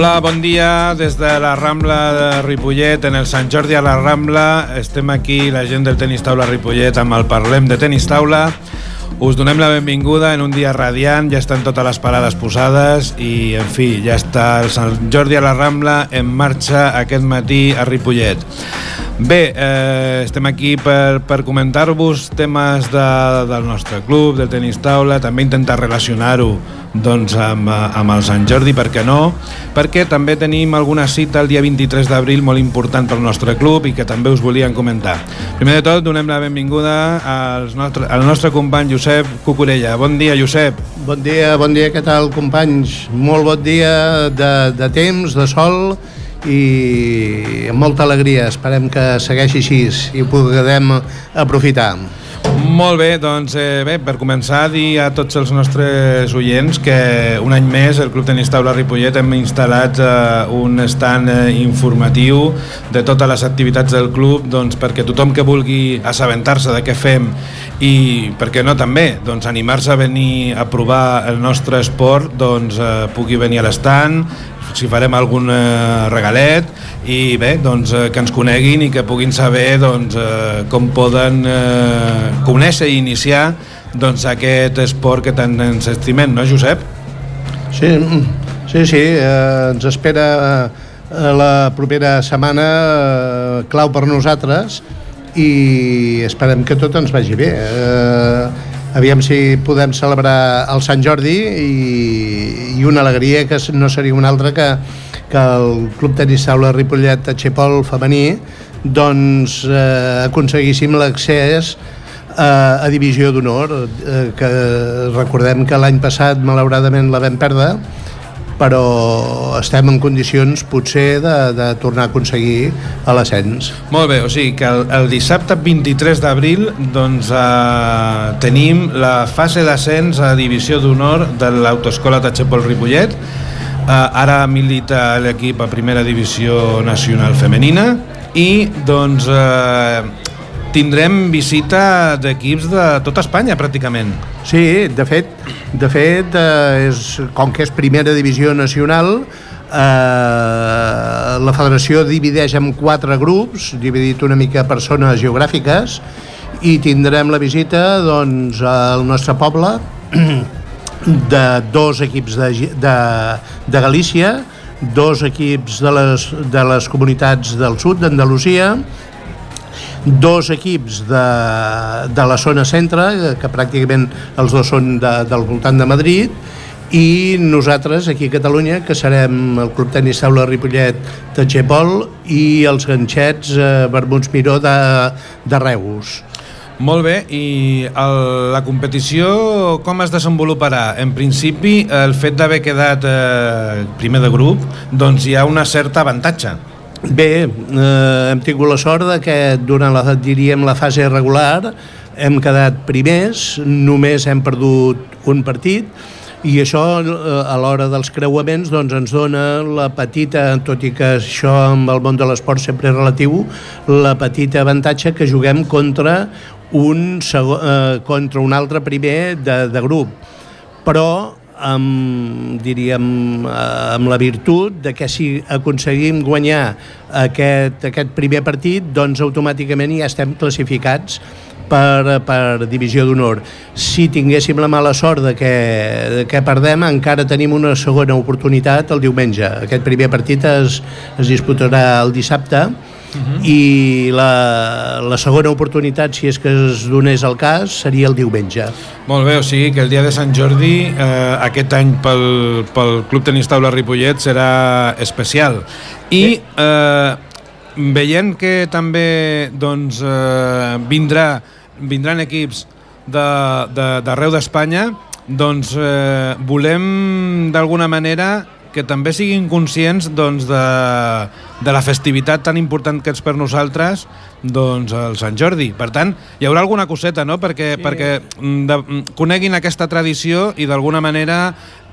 Hola, bon dia des de la Rambla de Ripollet, en el Sant Jordi a la Rambla. Estem aquí, la gent del tenis taula Ripollet, amb el Parlem de Tenis Taula. Us donem la benvinguda en un dia radiant, ja estan totes les parades posades i, en fi, ja està el Sant Jordi a la Rambla en marxa aquest matí a Ripollet. Bé, eh, estem aquí per, per comentar-vos temes de, del nostre club, del tenis taula, també intentar relacionar-ho doncs, amb, amb el Sant Jordi, per què no? Perquè també tenim alguna cita el dia 23 d'abril molt important pel nostre club i que també us volíem comentar. Primer de tot, donem la benvinguda als nostre, al nostre company Josep Cucurella. Bon dia, Josep. Bon dia, bon dia, què tal, companys? Molt bon dia de, de temps, de sol i amb molta alegria. Esperem que segueixi així i ho puguem aprofitar. Molt bé, doncs eh, bé, per començar dir a tots els nostres oients que un any més el Club Tenis Taula Ripollet hem instal·lat eh, un stand eh, informatiu de totes les activitats del club doncs, perquè tothom que vulgui assabentar-se de què fem i per què no també doncs, animar-se a venir a provar el nostre esport doncs, eh, pugui venir a l'estand si farem algun eh, regalet i bé, doncs, eh, que ens coneguin i que puguin saber doncs, eh, com poden eh, conèixer i iniciar doncs, aquest esport que tant ens estimem, no Josep? Sí, sí, sí eh, ens espera eh, la propera setmana eh, clau per nosaltres i esperem que tot ens vagi bé. Eh, aviam si podem celebrar el Sant Jordi i, i una alegria que no seria una altra que, que el Club Tenis Taula Ripollet a Xepol femení doncs eh, aconseguíssim l'accés eh, a divisió d'honor eh, que recordem que l'any passat malauradament la vam perdre però estem en condicions potser de, de tornar a aconseguir l'ascens. Molt bé, o sigui que el, el dissabte 23 d'abril doncs, eh, tenim la fase d'ascens a divisió d'honor de l'Autoescola Tachepol Ripollet eh, ara milita l'equip a primera divisió nacional femenina i doncs eh, tindrem visita d'equips de tota Espanya, pràcticament. Sí, de fet, de fet eh, és, com que és primera divisió nacional, eh, la federació divideix en quatre grups, dividit una mica per zones geogràfiques, i tindrem la visita doncs, al nostre poble de dos equips de, de, de Galícia, dos equips de les, de les comunitats del sud d'Andalusia dos equips de, de la zona centre, que pràcticament els dos són de, del voltant de Madrid, i nosaltres aquí a Catalunya que serem el Club Tenis Taula Ripollet de Xepol i els ganxets eh, Vermuts Miró de, de Reus. Molt bé, i el, la competició com es desenvoluparà? En principi, el fet d'haver quedat eh, primer de grup, doncs hi ha una certa avantatge. Bé, eh, hem tingut la sort de que durant la, diríem, la fase regular hem quedat primers, només hem perdut un partit i això eh, a l'hora dels creuaments doncs, ens dona la petita, tot i que això amb el món de l'esport sempre és relatiu, la petita avantatge que juguem contra un, segon, eh, contra un altre primer de, de grup. Però amb, diríem, eh, amb la virtut de que si aconseguim guanyar aquest, aquest primer partit, doncs automàticament ja estem classificats per, per divisió d'honor. Si tinguéssim la mala sort de que, de que perdem, encara tenim una segona oportunitat el diumenge. Aquest primer partit es, es disputarà el dissabte, -huh. i la, la segona oportunitat, si és que es donés el cas, seria el diumenge. Molt bé, o sigui que el dia de Sant Jordi eh, aquest any pel, pel Club Tenis Taula Ripollet serà especial. I eh, veient que també doncs, eh, vindrà, vindran equips d'arreu de, de, d'Espanya, doncs eh, volem d'alguna manera que també siguin conscients doncs, de, de la festivitat tan important que és per nosaltres doncs, el Sant Jordi. Per tant, hi haurà alguna coseta no? perquè, sí. perquè mm, de, mm, coneguin aquesta tradició i d'alguna manera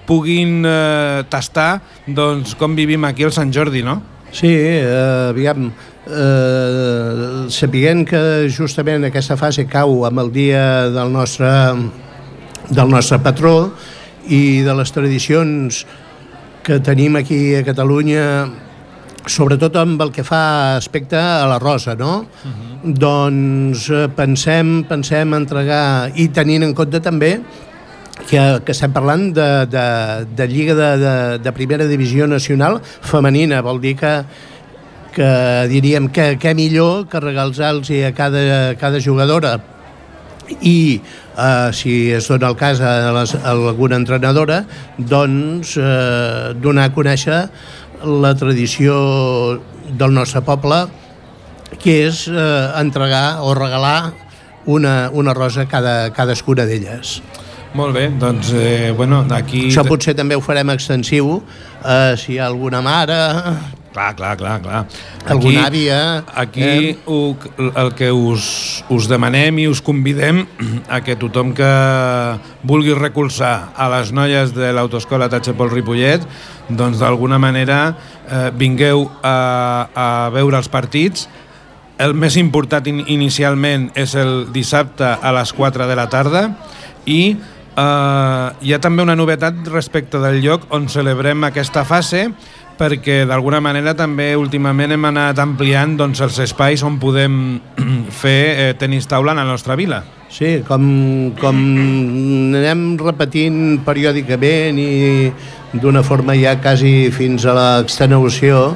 puguin eh, tastar doncs, com vivim aquí el Sant Jordi, no? Sí, eh, aviam, eh, sapiguent que justament aquesta fase cau amb el dia del nostre, del nostre patró i de les tradicions que tenim aquí a Catalunya sobretot amb el que fa aspecte a la rosa, no? Uh -huh. Doncs eh, pensem, pensem entregar, i tenint en compte també que, que estem parlant de, de, de Lliga de, de, de Primera Divisió Nacional femenina, vol dir que, que diríem que, que millor que regalzar-los a cada, cada jugadora i eh, si es dona el cas a, les, a alguna entrenadora doncs eh, donar a conèixer la tradició del nostre poble, que és eh, entregar o regalar una, una rosa a cada, cadascuna d'elles. Molt bé, doncs, eh, bueno, aquí... Això potser també ho farem extensiu, eh, si hi ha alguna mare... Clar, clar, clar, clar. Aquí, alguna àvia... Aquí eh? ho, el que us, us demanem i us convidem a que tothom que vulgui recolzar a les noies de l'autoescola Tatxepol Ripollet doncs d'alguna manera eh, vingueu a, a veure els partits. El més important in inicialment és el dissabte a les 4 de la tarda i eh, hi ha també una novetat respecte del lloc on celebrem aquesta fase perquè d'alguna manera també últimament hem anat ampliant doncs, els espais on podem fer eh, tenis taula en la nostra vila. Sí, com, com anem repetint periòdicament i d'una forma ja quasi fins a l'extenuació,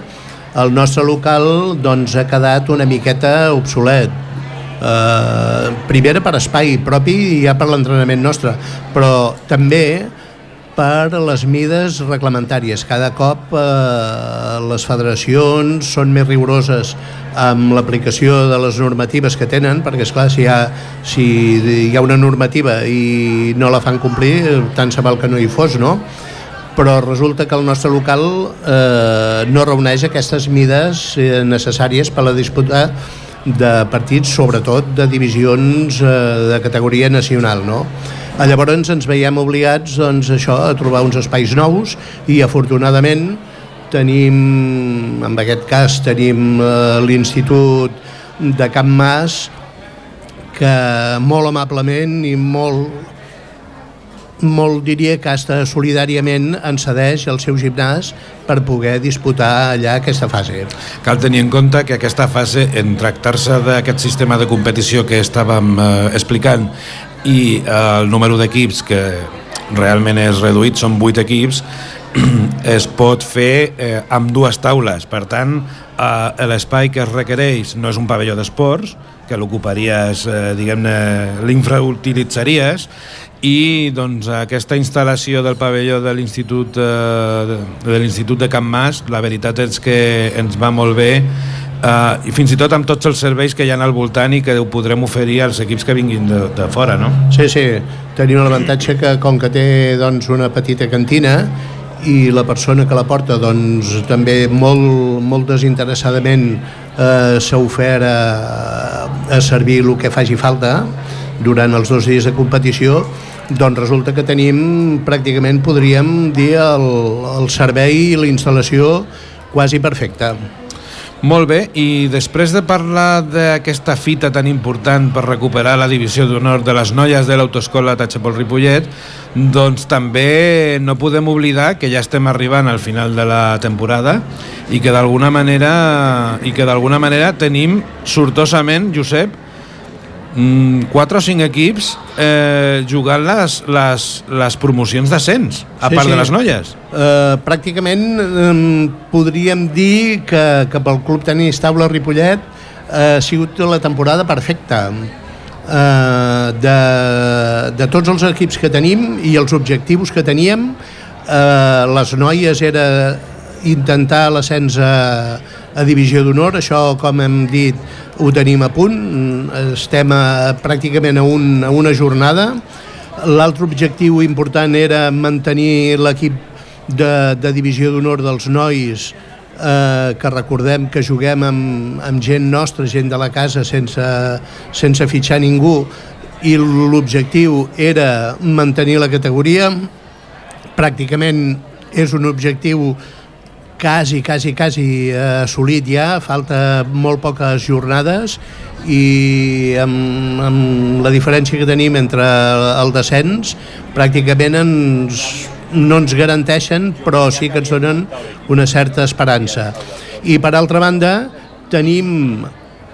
el nostre local doncs, ha quedat una miqueta obsolet. Eh, primera per espai propi i ja per l'entrenament nostre, però també per les mides reglamentàries. Cada cop eh, les federacions són més rigoroses amb l'aplicació de les normatives que tenen, perquè és clar si hi, ha, si hi ha una normativa i no la fan complir, tant se val que no hi fos, no? però resulta que el nostre local eh, no reuneix aquestes mides eh, necessàries per a la disputa de partits, sobretot de divisions eh, de categoria nacional, no? Llavors ens veiem obligats doncs, això, a trobar uns espais nous i afortunadament tenim, en aquest cas tenim eh, l'Institut de Camp Mas que molt amablement i molt molt diria que hasta solidàriament ens cedeix el seu gimnàs per poder disputar allà aquesta fase. Cal tenir en compte que aquesta fase, en tractar-se d'aquest sistema de competició que estàvem eh, explicant i eh, el número d'equips que realment és reduït, són 8 equips, es pot fer eh, amb dues taules. Per tant, eh, l'espai que es requereix no és un pavelló d'esports, que l'ocuparies, eh, diguem-ne, l'infrautilitzaries, i doncs, aquesta instal·lació del pavelló de l'Institut eh, de de Can Mas, la veritat és que ens va molt bé eh, i fins i tot amb tots els serveis que hi ha al voltant i que ho podrem oferir als equips que vinguin de, de fora, no? Sí, sí, tenim l'avantatge que com que té doncs, una petita cantina i la persona que la porta doncs, també molt, molt desinteressadament eh, s'ha ofert a, a servir el que faci falta durant els dos dies de competició doncs resulta que tenim pràcticament, podríem dir, el, el servei i la instal·lació quasi perfecta. Molt bé, i després de parlar d'aquesta fita tan important per recuperar la divisió d'honor de les noies de l'autoescola Tatxapol Ripollet, doncs també no podem oblidar que ja estem arribant al final de la temporada i que d'alguna manera i que d'alguna manera tenim sortosament, Josep, mm, 4 o 5 equips eh, jugant les, les, les promocions d'ascens, a sí, part sí. de les noies. Eh, pràcticament eh, podríem dir que, que pel Club Tenis Taula Ripollet eh, ha sigut la temporada perfecta. Eh, de, de tots els equips que tenim i els objectius que teníem, eh, les noies era intentar l'ascens a, a divisió d'honor, això com hem dit ho tenim a punt, estem a, pràcticament a, un, a una jornada. L'altre objectiu important era mantenir l'equip de, de divisió d'honor dels nois, eh, que recordem que juguem amb, amb gent nostra, gent de la casa, sense, sense fitxar ningú, i l'objectiu era mantenir la categoria. Pràcticament és un objectiu quasi, quasi, quasi eh, assolit ja, falta molt poques jornades i amb, amb la diferència que tenim entre el descens pràcticament ens, no ens garanteixen, però sí que ens donen una certa esperança. I per altra banda, tenim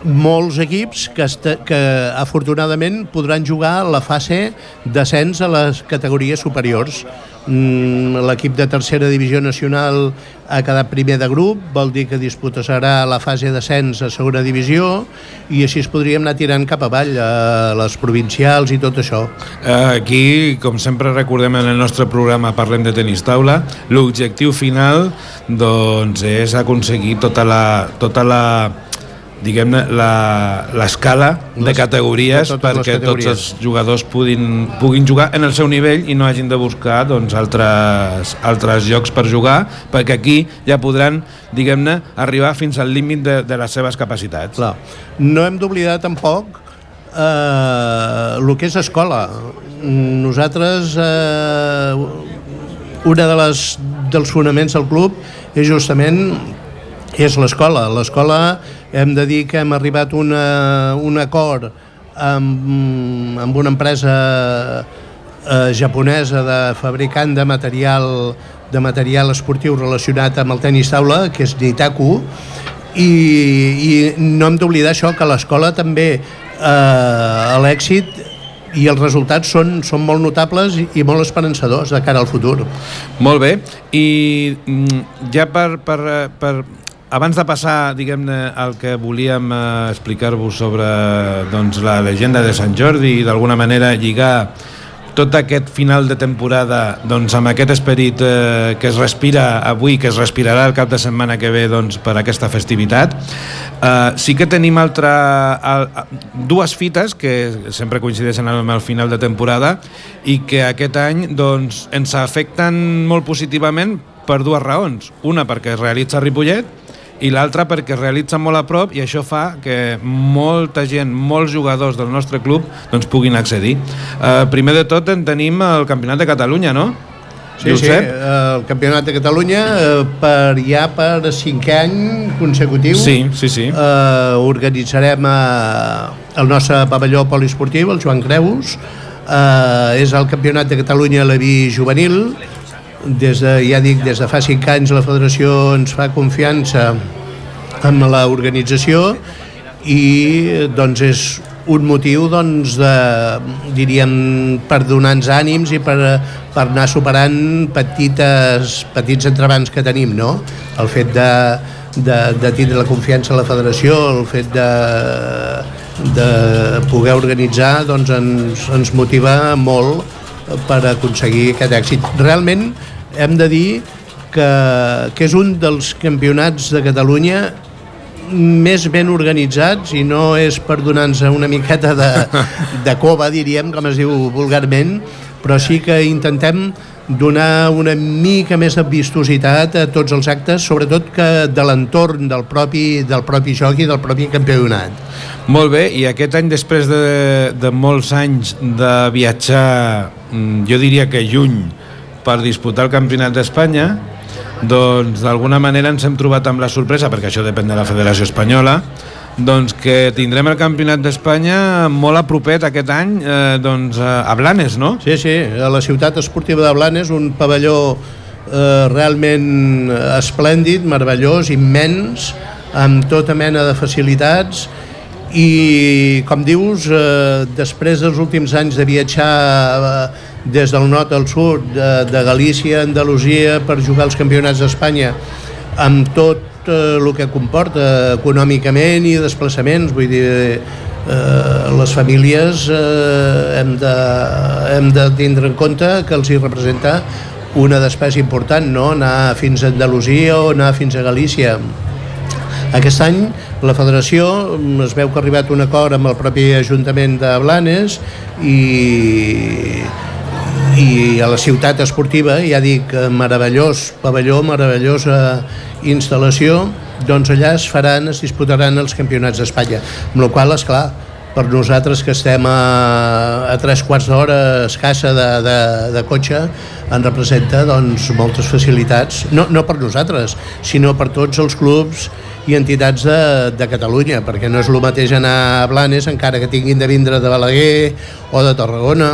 molts equips que, que afortunadament podran jugar la fase d'ascens a les categories superiors. Mm, l'equip de tercera divisió nacional ha quedat primer de grup, vol dir que disputarà la fase d'ascens a segona divisió i així es podríem anar tirant cap avall a les provincials i tot això. Aquí, com sempre recordem en el nostre programa Parlem de tenis taula, l'objectiu final doncs, és aconseguir tota la, tota la diguem-ne, l'escala de categories de perquè categories. tots els jugadors puguin, puguin jugar en el seu nivell i no hagin de buscar doncs, altres, altres llocs per jugar, perquè aquí ja podran, diguem-ne, arribar fins al límit de, de les seves capacitats. Clar. No hem d'oblidar tampoc eh, el que és escola. Nosaltres, eh, una de les, dels fonaments del club és justament és l'escola. L'escola hem de dir que hem arribat una, un acord amb, amb una empresa eh, japonesa de fabricant de material de material esportiu relacionat amb el tenis taula, que és Nitaku, i, i no hem d'oblidar això, que l'escola també eh, l'èxit i els resultats són, són molt notables i, molt esperançadors de cara al futur. Molt bé, i mm, ja per, per, per abans de passar, diguem-ne, al que volíem eh, explicar-vos sobre doncs, la llegenda de Sant Jordi i d'alguna manera lligar tot aquest final de temporada doncs, amb aquest esperit eh, que es respira avui, que es respirarà el cap de setmana que ve doncs, per aquesta festivitat. Eh, sí que tenim altra, al, dues fites que sempre coincideixen amb el final de temporada i que aquest any doncs, ens afecten molt positivament per dues raons. Una perquè es realitza a Ripollet i l'altra perquè es realitza molt a prop i això fa que molta gent, molts jugadors del nostre club doncs puguin accedir. Eh, primer de tot en tenim el Campionat de Catalunya, no? Sí, sí, el Campionat de Catalunya eh, per ja per cinquè any consecutiu sí, sí, sí. Eh, organitzarem eh, el nostre pavelló poliesportiu, el Joan Creus eh, és el Campionat de Catalunya a la juvenil des de, ja dic, des de fa cinc anys la federació ens fa confiança en l'organització i doncs és un motiu doncs, de, diríem, per donar-nos ànims i per, per anar superant petites, petits entrebancs que tenim, no? El fet de, de, de tindre la confiança a la federació, el fet de, de poder organitzar, doncs ens, ens motiva molt per aconseguir aquest èxit. Realment hem de dir que, que és un dels campionats de Catalunya més ben organitzats i no és per donar-nos una miqueta de, de cova, diríem, com es diu vulgarment, però sí que intentem donar una mica més de vistositat a tots els actes, sobretot que de l'entorn del, propi, del propi joc i del propi campionat. Molt bé, i aquest any, després de, de molts anys de viatjar, mm, jo diria que lluny, per disputar el Campionat d'Espanya, doncs d'alguna manera ens hem trobat amb la sorpresa, perquè això depèn de la Federació Espanyola, doncs que tindrem el Campionat d'Espanya molt a propet aquest any eh, doncs, a Blanes, no? Sí, sí, a la ciutat esportiva de Blanes, un pavelló eh, realment esplèndid, meravellós, immens, amb tota mena de facilitats i, com dius, eh, després dels últims anys de viatjar eh, des del nord al sud, de, de Galícia, Andalusia, per jugar als campionats d'Espanya, amb tot eh, el que comporta econòmicament i desplaçaments, vull dir, eh, les famílies eh, hem, de, hem de tindre en compte que els hi representa una despesa important, no? anar fins a Andalusia o anar fins a Galícia. Aquest any la federació es veu que ha arribat a un acord amb el propi Ajuntament de Blanes i, i a la ciutat esportiva, ja dic, meravellós pavelló, meravellosa instal·lació, doncs allà es faran, es disputaran els campionats d'Espanya. Amb la qual, és clar, per nosaltres que estem a, a tres quarts d'hora escassa de, de, de cotxe en representa doncs, moltes facilitats, no, no per nosaltres, sinó per tots els clubs i entitats de, de Catalunya, perquè no és el mateix anar a Blanes, encara que tinguin de vindre de Balaguer o de Tarragona,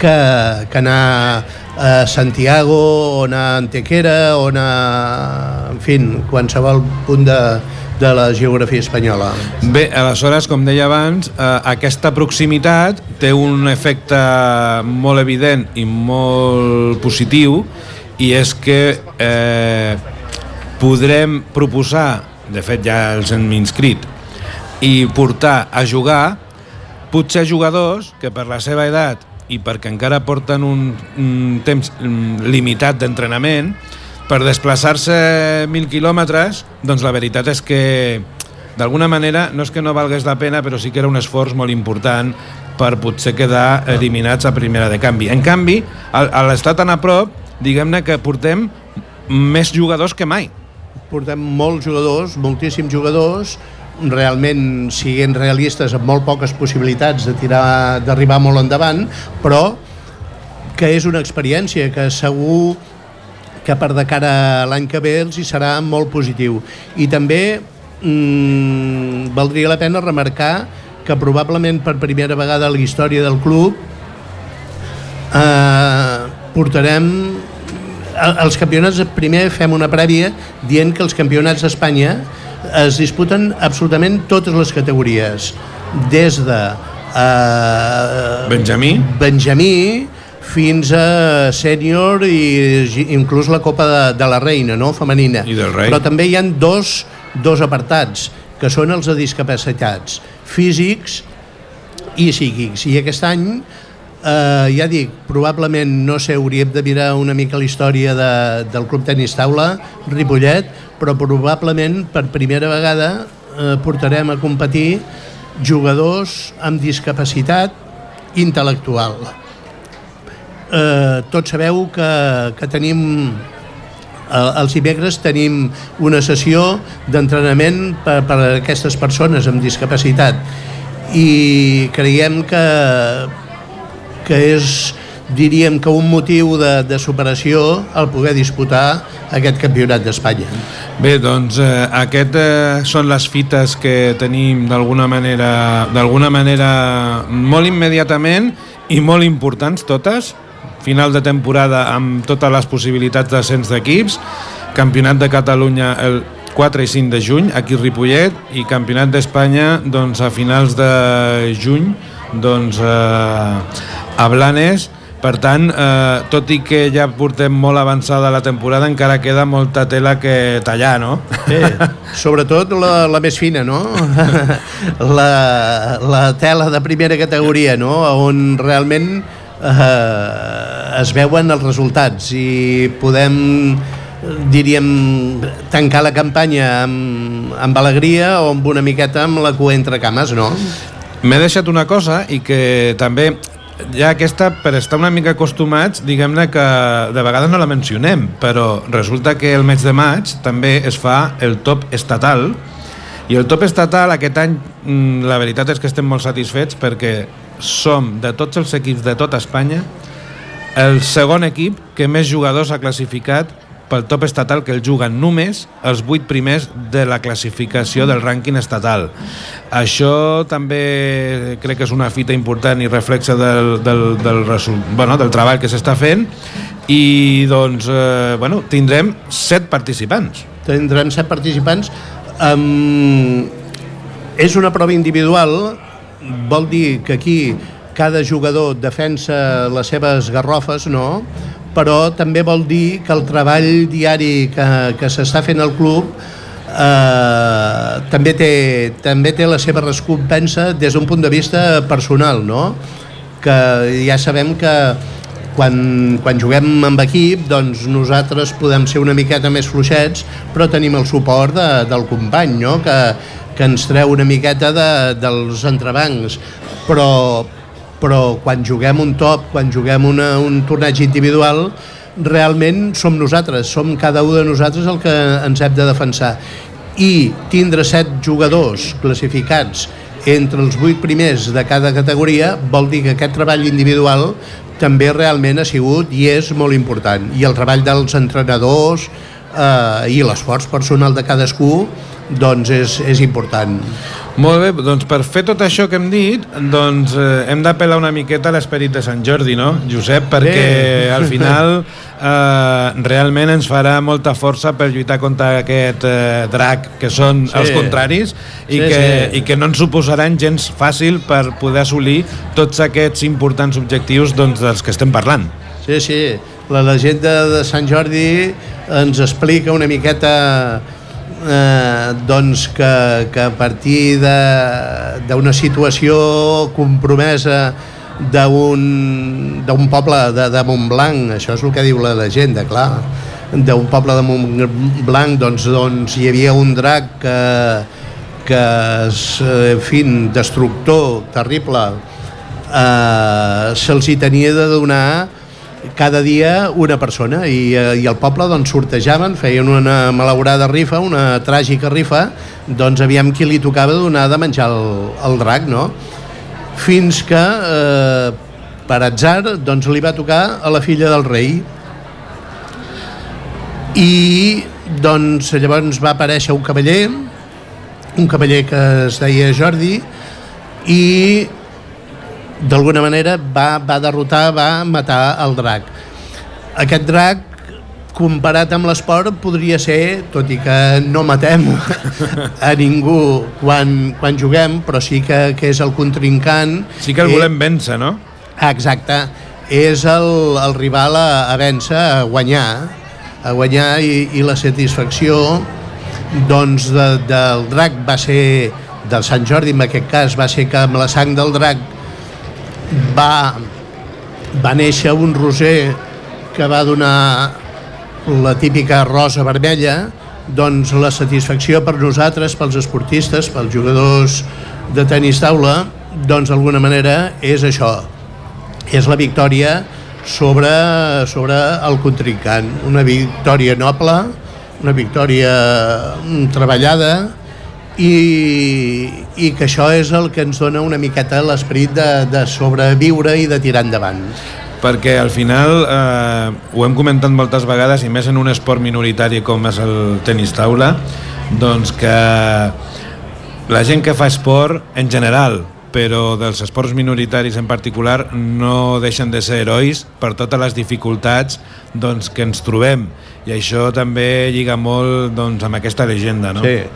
que, que anar a Santiago, o anar a Antequera, o anar... En fi, qualsevol punt de, de la geografia espanyola. Bé, aleshores, com deia abans, eh, aquesta proximitat té un efecte molt evident i molt positiu i és que eh, podrem proposar, de fet ja els hem inscrit, i portar a jugar potser jugadors que per la seva edat i perquè encara porten un, un temps mm, limitat d'entrenament, per desplaçar-se mil quilòmetres, doncs la veritat és que d'alguna manera no és que no valgués la pena, però sí que era un esforç molt important per potser quedar eliminats a primera de canvi. En canvi, a l'estat tan a prop, diguem-ne que portem més jugadors que mai. Portem molts jugadors, moltíssims jugadors, realment siguent realistes amb molt poques possibilitats de tirar d'arribar molt endavant, però que és una experiència que segur que per de cara a l'any que ve els hi serà molt positiu. I també mmm, valdria la pena remarcar que probablement per primera vegada a la història del club eh, portarem els campionats primer fem una prèvia dient que els campionats d'Espanya es disputen absolutament totes les categories des de eh, Benjamí Benjamí fins a sènior i inclús la Copa de, de la Reina, no? femenina. I del rei. Però també hi han dos, dos apartats, que són els de discapacitats físics i psíquics. I aquest any, eh, ja dic, probablement, no sé, hauríem de mirar una mica la història de, del Club Tenis Taula, Ripollet, però probablement per primera vegada eh, portarem a competir jugadors amb discapacitat intel·lectual. Eh, tots sabeu que, que tenim els dimecres tenim una sessió d'entrenament per, per a aquestes persones amb discapacitat i creiem que, que és diríem que un motiu de, de superació el poder disputar aquest campionat d'Espanya. Bé, doncs eh, aquest eh, són les fites que tenim d'alguna manera d'alguna manera molt immediatament i molt importants totes. Final de temporada amb totes les possibilitats d'ascens d'equips, Campionat de Catalunya el 4 i 5 de juny aquí a Ripollet i Campionat d'Espanya doncs, a finals de juny doncs, eh, a Blanes per tant, eh, tot i que ja portem molt avançada la temporada, encara queda molta tela que tallar, no? Sí, sobretot la, la més fina, no? La, la tela de primera categoria, no? On realment eh, es veuen els resultats i podem diríem, tancar la campanya amb, amb alegria o amb una miqueta amb la cua entre cames, no? M'he deixat una cosa i que també ja aquesta, per estar una mica acostumats, diguem-ne que de vegades no la mencionem, però resulta que el mes de maig també es fa el top estatal, i el top estatal aquest any, mm, la veritat és que estem molt satisfets perquè som, de tots els equips de tota Espanya, el segon equip que més jugadors ha classificat pel top estatal que el juguen només els vuit primers de la classificació del rànquing estatal. Això també crec que és una fita important i reflexa del, del, del, bueno, del treball que s'està fent i doncs, eh, bueno, tindrem set participants. Tindrem set participants. Um, és una prova individual, vol dir que aquí cada jugador defensa les seves garrofes, no? Però també vol dir que el treball diari que, que s'està fent al club eh, també, té, també té la seva recompensa des d'un punt de vista personal, no? que ja sabem que quan, quan juguem amb equip doncs nosaltres podem ser una miqueta més fluixets però tenim el suport de, del company no? que, que ens treu una miqueta de, dels entrebancs però, però quan juguem un top, quan juguem una, un torneig individual, realment som nosaltres, som cada un de nosaltres el que ens hem de defensar. I tindre set jugadors classificats entre els vuit primers de cada categoria vol dir que aquest treball individual també realment ha sigut i és molt important. I el treball dels entrenadors eh, i l'esforç personal de cadascú doncs és, és important. Molt bé, doncs per fer tot això que hem dit, doncs eh, hem d'apel·lar una miqueta a l'esperit de Sant Jordi, no, Josep? Perquè bé. al final eh, realment ens farà molta força per lluitar contra aquest eh, drac que són sí. els contraris i, sí, que, sí. i que no ens suposaran gens fàcil per poder assolir tots aquests importants objectius doncs, dels que estem parlant. Sí, sí, la llegenda de Sant Jordi ens explica una miqueta eh, doncs que, que a partir d'una situació compromesa d'un poble de, de Montblanc, això és el que diu la llegenda, clar, d'un poble de Montblanc, doncs, doncs hi havia un drac que, que és, en fi, destructor, terrible, eh, se'ls hi tenia de donar cada dia una persona i, eh, i el poble doncs sortejaven, feien una malaurada rifa, una tràgica rifa, doncs aviam qui li tocava donar de menjar el, el drac, no? Fins que, eh, per atzar, doncs li va tocar a la filla del rei. I doncs llavors va aparèixer un cavaller, un cavaller que es deia Jordi, i d'alguna manera va, va derrotar, va matar el drac. Aquest drac comparat amb l'esport podria ser, tot i que no matem a ningú quan, quan juguem, però sí que, que és el contrincant. Sí que el volem eh, vèncer, no? Exacte. És el, el rival a, a vèncer, a guanyar, a guanyar i, i la satisfacció doncs de, del drac va ser del Sant Jordi en aquest cas va ser que amb la sang del drac va, va néixer un roser que va donar la típica rosa vermella, doncs la satisfacció per nosaltres, pels esportistes, pels jugadors de tenis taula, doncs d'alguna manera és això, és la victòria sobre, sobre el contrincant, una victòria noble, una victòria treballada, i, i que això és el que ens dona una miqueta l'esperit de, de sobreviure i de tirar endavant. Perquè al final eh, ho hem comentat moltes vegades i més en un esport minoritari com és el tenis taula doncs que la gent que fa esport en general però dels esports minoritaris en particular no deixen de ser herois per totes les dificultats doncs, que ens trobem. I això també lliga molt doncs, amb aquesta llegenda no? Sí,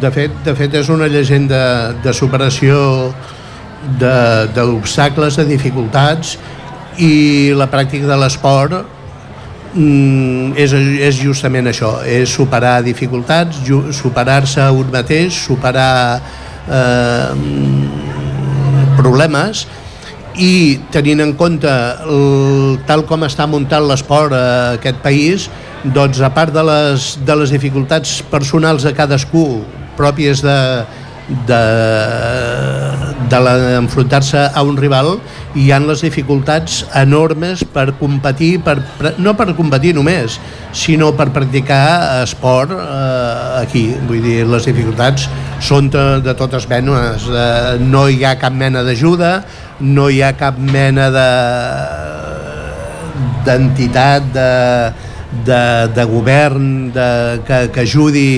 de fet, de fet és una llegenda de superació d'obstacles, de, de dificultats i la pràctica de l'esport mm, és, és justament això, és superar dificultats, superar-se un mateix, superar eh, problemes i tenint en compte el, tal com està muntat l'esport a aquest país, doncs a part de les, de les dificultats personals de cadascú pròpies de, de, de enfrontar-se a un rival hi han les dificultats enormes per competir, per, no per competir només, sinó per practicar esport eh, aquí. Vull dir, les dificultats són de, de totes menes. Eh, no hi ha cap mena d'ajuda, no hi ha cap mena de d'entitat, de, de, de govern de, que, que ajudi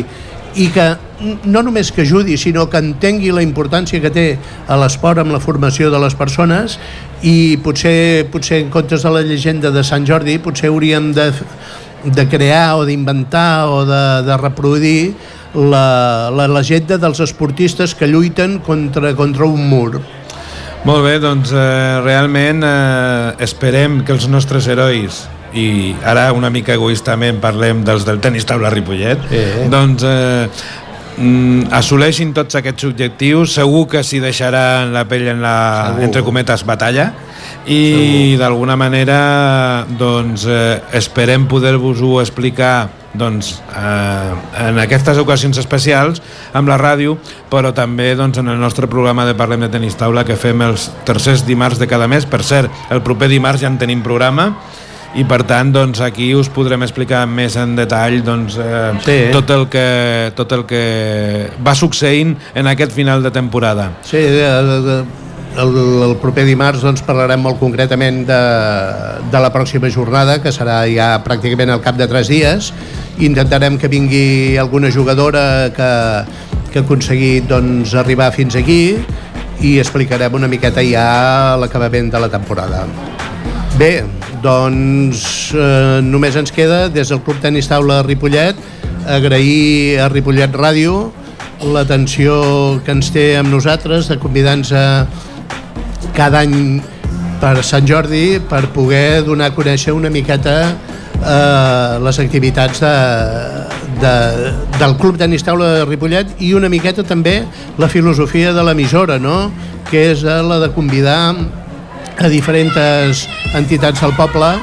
i que no només que ajudi, sinó que entengui la importància que té a l'esport amb la formació de les persones i potser, potser en comptes de la llegenda de Sant Jordi potser hauríem de, de crear o d'inventar o de, de reproduir la, la llegenda dels esportistes que lluiten contra, contra un mur. Molt bé, doncs eh, realment eh, esperem que els nostres herois i ara una mica egoistament parlem dels del tenis taula Ripollet eh. doncs eh, mm, assoleixin tots aquests objectius segur que s'hi deixaran la pell en la, segur. entre cometes, batalla i d'alguna manera doncs, eh, esperem poder-vos-ho explicar doncs, eh, en aquestes ocasions especials amb la ràdio, però també doncs, en el nostre programa de Parlem de Tenis Taula que fem els tercers dimarts de cada mes. Per cert, el proper dimarts ja en tenim programa i per tant doncs, aquí us podrem explicar més en detall doncs, eh, sí. tot, el que, tot el que va succeint en aquest final de temporada. Sí, el, el, el proper dimarts doncs, parlarem molt concretament de, de la pròxima jornada, que serà ja pràcticament al cap de tres dies, intentarem que vingui alguna jugadora que, que ha aconseguit doncs, arribar fins aquí i explicarem una miqueta ja l'acabament de la temporada. Bé, doncs eh, només ens queda des del Club Tenis Taula Ripollet agrair a Ripollet Ràdio l'atenció que ens té amb nosaltres de convidar-nos cada any per Sant Jordi per poder donar a conèixer una miqueta eh, les activitats de, de, del Club Tenis Taula de Ripollet i una miqueta també la filosofia de l'emissora, no? que és la de convidar a diferents entitats del poble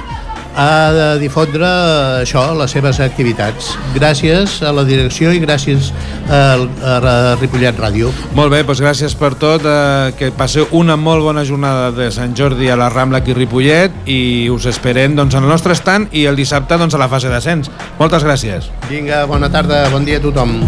de difondre això, les seves activitats. Gràcies a la direcció i gràcies a, a Ripollet Ràdio. Molt bé, doncs gràcies per tot, eh, que passeu una molt bona jornada de Sant Jordi a la Rambla aquí a Ripollet i us esperem doncs, en el nostre estant i el dissabte doncs, a la fase d'ascens. Moltes gràcies. Vinga, bona tarda, bon dia a tothom.